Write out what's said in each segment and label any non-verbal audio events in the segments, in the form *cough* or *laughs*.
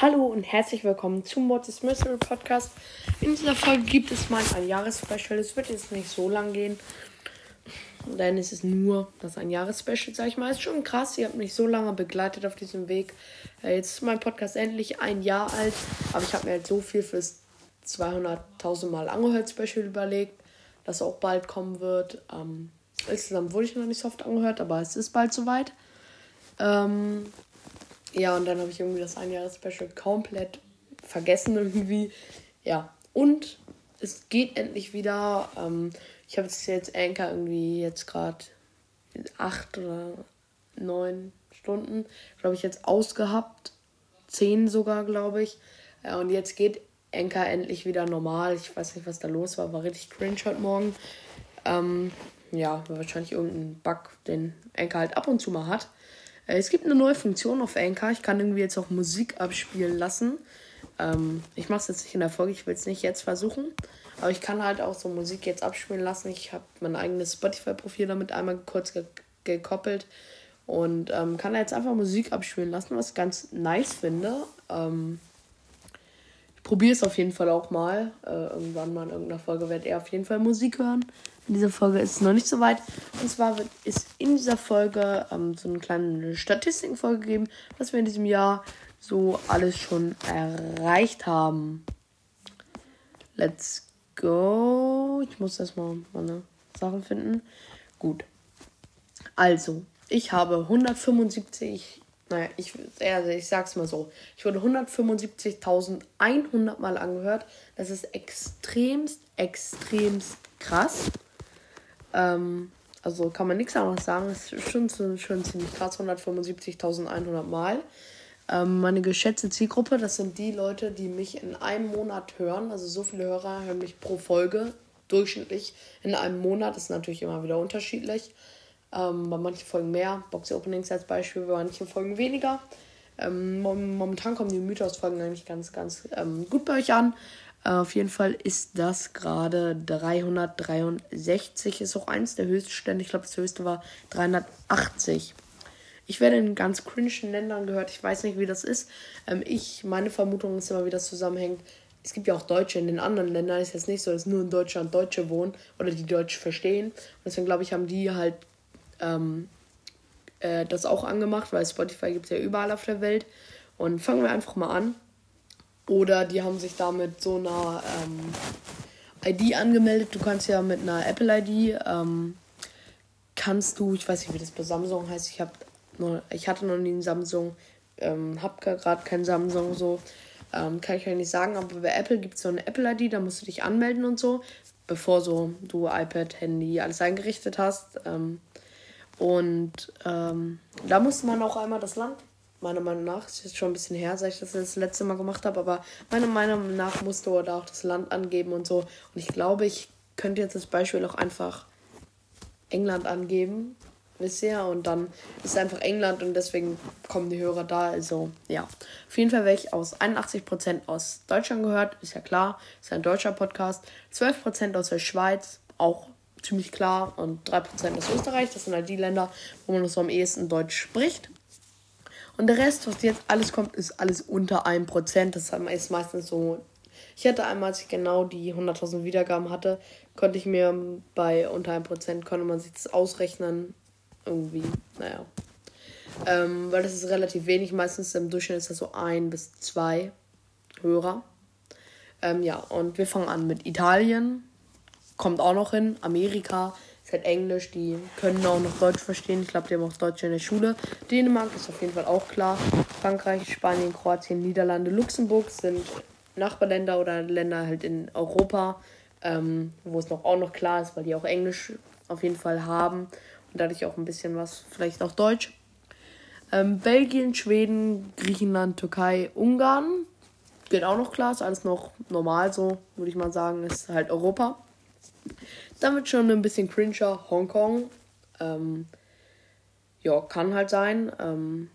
Hallo und herzlich willkommen zum Mortis Mystery Podcast. In dieser Folge gibt es mal ein Jahresspecial. Es wird jetzt nicht so lang gehen, denn es ist nur das ein Jahresspecial, sag ich mal. Ist schon krass, ihr habt mich so lange begleitet auf diesem Weg. Äh, jetzt ist mein Podcast endlich ein Jahr alt, aber ich habe mir halt so viel fürs 200.000 Mal angehört Special überlegt, das auch bald kommen wird. Ähm, insgesamt wurde ich noch nicht so oft angehört, aber es ist bald soweit. Ähm, ja, und dann habe ich irgendwie das Einjahres-Special komplett vergessen *laughs* irgendwie. Ja, und es geht endlich wieder. Ähm, ich habe jetzt Anchor irgendwie jetzt gerade acht oder neun Stunden, glaube ich, jetzt ausgehabt. Zehn sogar, glaube ich. Ja, und jetzt geht Anchor endlich wieder normal. Ich weiß nicht, was da los war. War richtig cringe heute Morgen. Ähm, ja, wahrscheinlich irgendein Bug, den Anchor halt ab und zu mal hat. Äh, es gibt eine neue Funktion auf Anchor. Ich kann irgendwie jetzt auch Musik abspielen lassen. Ähm, ich mache es jetzt nicht in der Folge, ich will es nicht jetzt versuchen. Aber ich kann halt auch so Musik jetzt abspielen lassen. Ich habe mein eigenes Spotify-Profil damit einmal kurz ge gekoppelt und ähm, kann jetzt einfach Musik abspielen lassen, was ich ganz nice finde. Ähm, ich probiere es auf jeden Fall auch mal. Äh, irgendwann mal in irgendeiner Folge werdet ihr auf jeden Fall Musik hören. In dieser Folge ist es noch nicht so weit. Und zwar wird es in dieser Folge ähm, so eine kleine Statistikenfolge geben, was wir in diesem Jahr so alles schon erreicht haben. Let's go. Ich muss erstmal meine Sachen finden. Gut. Also, ich habe 175, naja, ich, also ich sag's mal so. Ich wurde 175.100 Mal angehört. Das ist extremst, extremst krass. Ähm, also kann man nichts anderes sagen. Es ist schon, schon ziemlich krass, 175.100 Mal. Ähm, meine geschätzte Zielgruppe, das sind die Leute, die mich in einem Monat hören. Also so viele Hörer hören mich pro Folge durchschnittlich in einem Monat. Das ist natürlich immer wieder unterschiedlich. Ähm, bei manchen Folgen mehr, Box-Openings als Beispiel, bei manchen Folgen weniger. Ähm, momentan kommen die Mythos-Folgen eigentlich ganz, ganz ähm, gut bei euch an. Äh, auf jeden Fall ist das gerade 363. Ist auch eins der höchsten Stände. Ich glaube, das höchste war 380. Ich werde in ganz cringen Ländern gehört. Ich weiß nicht, wie das ist. Ähm, ich, meine Vermutung ist immer, wie das zusammenhängt. Es gibt ja auch Deutsche in den anderen Ländern. Ist jetzt nicht so, dass nur in Deutschland Deutsche wohnen oder die Deutsch verstehen. Und deswegen glaube ich, haben die halt ähm, äh, das auch angemacht, weil Spotify gibt es ja überall auf der Welt. Und fangen wir einfach mal an. Oder die haben sich da mit so einer ähm, ID angemeldet. Du kannst ja mit einer Apple-ID, ähm, kannst du, ich weiß nicht, wie das bei Samsung heißt, ich, hab nur, ich hatte noch nie einen Samsung, ähm, hab gerade kein Samsung so. Ähm, kann ich ja nicht sagen, aber bei Apple gibt es so eine Apple-ID, da musst du dich anmelden und so, bevor so du iPad, Handy, alles eingerichtet hast. Ähm, und ähm, da musste man auch einmal das Land meiner Meinung nach, ist jetzt schon ein bisschen her, seit ich das das letzte Mal gemacht habe, aber meiner Meinung nach musste er da auch das Land angeben und so. Und ich glaube, ich könnte jetzt das Beispiel auch einfach England angeben, ihr? Und dann ist einfach England und deswegen kommen die Hörer da. Also, ja. Auf jeden Fall ich aus 81% aus Deutschland gehört, ist ja klar, ist ein deutscher Podcast. 12% aus der Schweiz, auch ziemlich klar. Und 3% aus Österreich, das sind halt die Länder, wo man noch so am ehesten Deutsch spricht. Und der Rest, was jetzt alles kommt, ist alles unter 1%. Das ist meistens so. Ich hatte einmal, als ich genau die 100.000 Wiedergaben hatte, konnte ich mir bei unter 1% konnte man sich das ausrechnen. Irgendwie, naja. Ähm, weil das ist relativ wenig. Meistens im Durchschnitt ist das so ein bis zwei Hörer. Ähm, ja, und wir fangen an mit Italien. Kommt auch noch hin. Amerika, ist halt Englisch, die können auch noch Deutsch verstehen. Ich glaube, die haben auch Deutsch in der Schule. Dänemark ist auf jeden Fall auch klar. Frankreich, Spanien, Kroatien, Niederlande, Luxemburg sind Nachbarländer oder Länder halt in Europa, ähm, wo es noch auch noch klar ist, weil die auch Englisch auf jeden Fall haben dadurch auch ein bisschen was, vielleicht auch Deutsch. Ähm, Belgien, Schweden, Griechenland, Türkei, Ungarn geht auch noch klar, ist alles noch normal so, würde ich mal sagen, ist halt Europa. Dann wird schon ein bisschen cringer. Hongkong. Ähm, ja, kann halt sein. Ähm,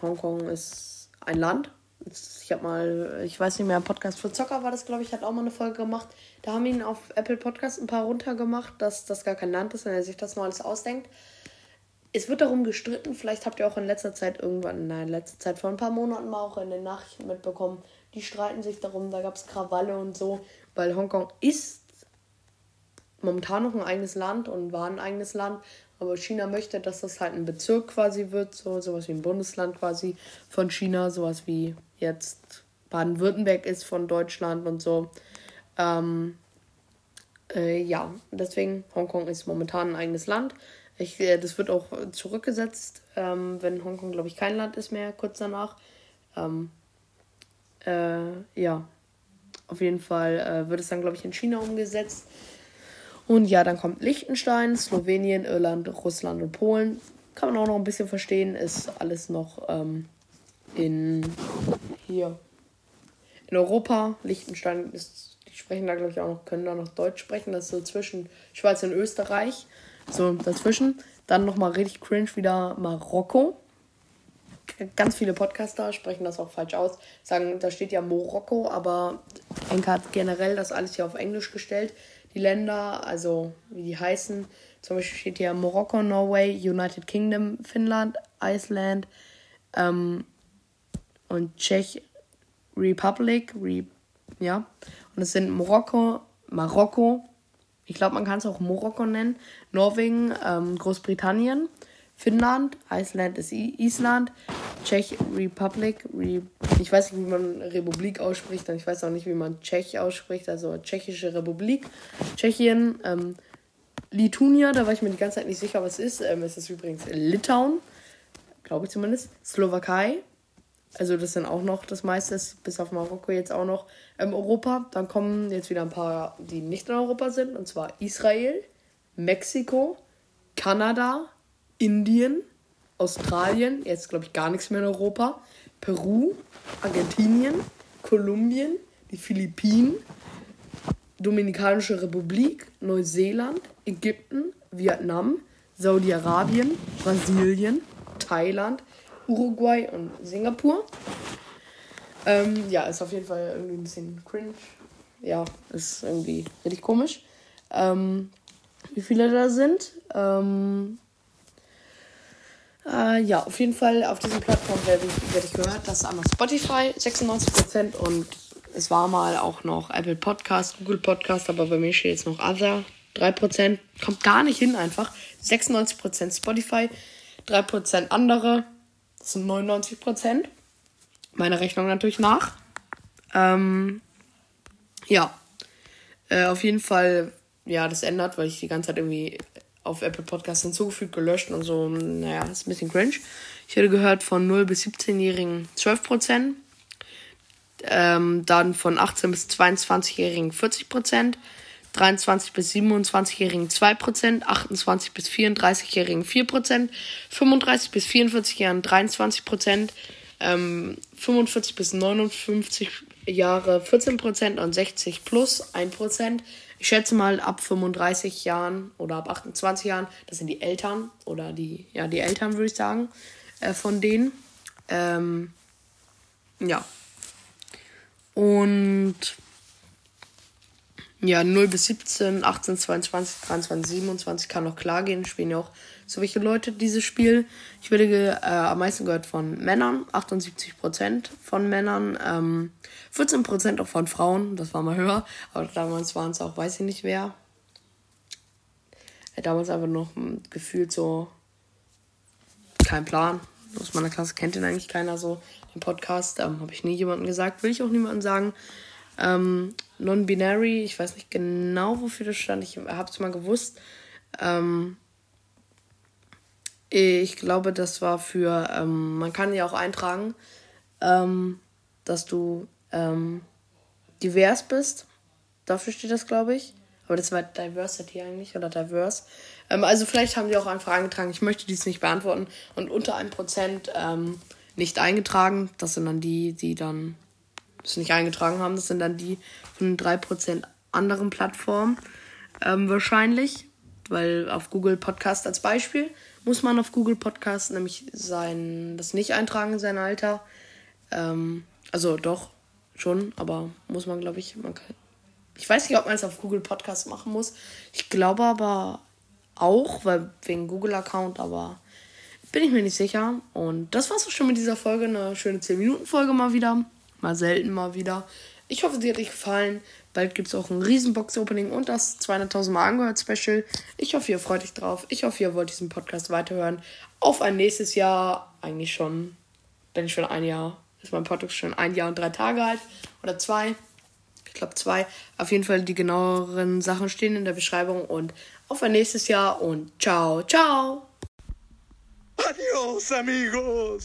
Hongkong ist ein Land. Ich habe mal, ich weiß nicht mehr, ein Podcast für Zocker war das, glaube ich, hat auch mal eine Folge gemacht. Da haben ihn auf Apple Podcast ein paar runtergemacht, dass das gar kein Land ist, wenn er sich das nur alles ausdenkt. Es wird darum gestritten, vielleicht habt ihr auch in letzter Zeit irgendwann, nein, in letzter Zeit vor ein paar Monaten mal auch in den Nachrichten mitbekommen, die streiten sich darum, da gab es Krawalle und so, weil Hongkong ist momentan noch ein eigenes Land und war ein eigenes Land, aber China möchte, dass das halt ein Bezirk quasi wird, so sowas wie ein Bundesland quasi von China, sowas wie jetzt Baden-Württemberg ist von Deutschland und so. Ähm, äh, ja, deswegen Hongkong ist momentan ein eigenes Land. Ich, äh, das wird auch zurückgesetzt, ähm, wenn Hongkong, glaube ich, kein Land ist mehr, kurz danach. Ähm, äh, ja, auf jeden Fall äh, wird es dann, glaube ich, in China umgesetzt. Und ja, dann kommt Liechtenstein, Slowenien, Irland, Russland und Polen. Kann man auch noch ein bisschen verstehen, ist alles noch ähm, in hier in Europa. Liechtenstein ist, die sprechen da glaube ich auch noch, können da noch Deutsch sprechen. Das ist so zwischen Schweiz und Österreich. So dazwischen. Dann nochmal richtig cringe wieder Marokko. Ganz viele Podcaster sprechen das auch falsch aus. Sagen, da steht ja Morocco, aber Enka hat generell das alles hier auf Englisch gestellt die Länder, also wie die heißen. Zum Beispiel steht hier Morocco, Norway, United Kingdom, Finnland, Iceland ähm, und Czech Republic. Re ja. Und es sind Marokko, Marokko, ich glaube, man kann es auch Marokko nennen, Norwegen, ähm, Großbritannien, Finnland, Iceland ist Island, Czech Republic, Re ich weiß nicht, wie man Republik ausspricht, und ich weiß auch nicht, wie man Tschech ausspricht, also Tschechische Republik, Tschechien, ähm, Lituania, da war ich mir die ganze Zeit nicht sicher, was ist. Ähm, es ist übrigens Litauen, glaube ich zumindest, Slowakei, also das sind auch noch das meiste, bis auf Marokko jetzt auch noch ähm, Europa. Dann kommen jetzt wieder ein paar, die nicht in Europa sind, und zwar Israel, Mexiko, Kanada, Indien, Australien, jetzt glaube ich gar nichts mehr in Europa, Peru, Argentinien, Kolumbien, die Philippinen, Dominikanische Republik, Neuseeland, Ägypten, Vietnam, Saudi-Arabien, Brasilien, Thailand, Uruguay und Singapur. Ähm, ja, ist auf jeden Fall irgendwie ein bisschen cringe. Ja, ist irgendwie richtig komisch. Ähm, wie viele da sind? Ähm, äh, ja, auf jeden Fall auf diesen Plattformen werde ich, werd ich gehört. Das ist einmal Spotify, 96% und es war mal auch noch Apple Podcast, Google Podcast, aber bei mir steht jetzt noch Other. 3% kommt gar nicht hin einfach. 96% Spotify, 3% andere. Das sind 99%. Meine Rechnung natürlich nach. Ähm, ja. Äh, auf jeden Fall, ja, das ändert, weil ich die ganze Zeit irgendwie auf Apple Podcasts hinzugefügt, gelöscht und so. Naja, ist ein bisschen cringe. Ich hätte gehört von 0 bis 17-Jährigen 12%. Ähm, dann von 18 bis 22-Jährigen 40%. 23 bis 27-Jährigen 2%, 28 bis 34-Jährigen 4%, 35 bis 44-Jährigen 23%, ähm, 45 bis 59 Jahre 14% und 60 plus 1%. Ich schätze mal ab 35 Jahren oder ab 28 Jahren, das sind die Eltern oder die, ja, die Eltern würde ich sagen, äh, von denen. Ähm, ja. Und ja, 0 bis 17, 18, 22, 23, 27 kann noch klar gehen. Spielen ja auch so welche Leute dieses Spiel. Ich werde äh, am meisten gehört von Männern, 78% von Männern, ähm, 14% auch von Frauen, das war mal höher, aber damals waren es auch, weiß ich nicht wer. Äh, damals einfach noch gefühlt so kein Plan. Aus meiner Klasse kennt ihn eigentlich keiner so. Den Podcast ähm, habe ich nie jemandem gesagt, will ich auch niemandem sagen. Ähm, Non-binary, ich weiß nicht genau, wofür das stand. Ich habe es mal gewusst. Ähm, ich glaube, das war für, ähm, man kann ja auch eintragen, ähm, dass du ähm, divers bist. Dafür steht das, glaube ich. Aber das war Diversity eigentlich oder Diverse. Ähm, also vielleicht haben die auch einfach eingetragen, ich möchte dies nicht beantworten. Und unter 1% ähm, nicht eingetragen. Das sind dann die, die dann es nicht eingetragen haben. Das sind dann die von 3% anderen Plattformen ähm, wahrscheinlich. Weil auf Google Podcast als Beispiel muss man auf Google Podcast nämlich sein, das nicht eintragen, sein Alter. Ähm, Also doch, schon, aber muss man, glaube ich, man kann, ich weiß nicht, ob man es auf Google Podcast machen muss. Ich glaube aber auch, weil wegen Google-Account, aber bin ich mir nicht sicher. Und das war's auch schon mit dieser Folge. Eine schöne 10-Minuten-Folge mal wieder. Mal selten mal wieder. Ich hoffe, sie hat euch gefallen. Bald gibt es auch ein Riesenbox-Opening und das 200.000 Mal angehört Special. Ich hoffe, ihr freut euch drauf. Ich hoffe, ihr wollt diesen Podcast weiterhören. Auf ein nächstes Jahr. Eigentlich schon. Bin ich schon ein Jahr. Ist mein Podcast schon ein Jahr und drei Tage alt. Oder zwei. Ich glaube zwei. Auf jeden Fall die genaueren Sachen stehen in der Beschreibung. Und auf ein nächstes Jahr und ciao, ciao. Adios, amigos.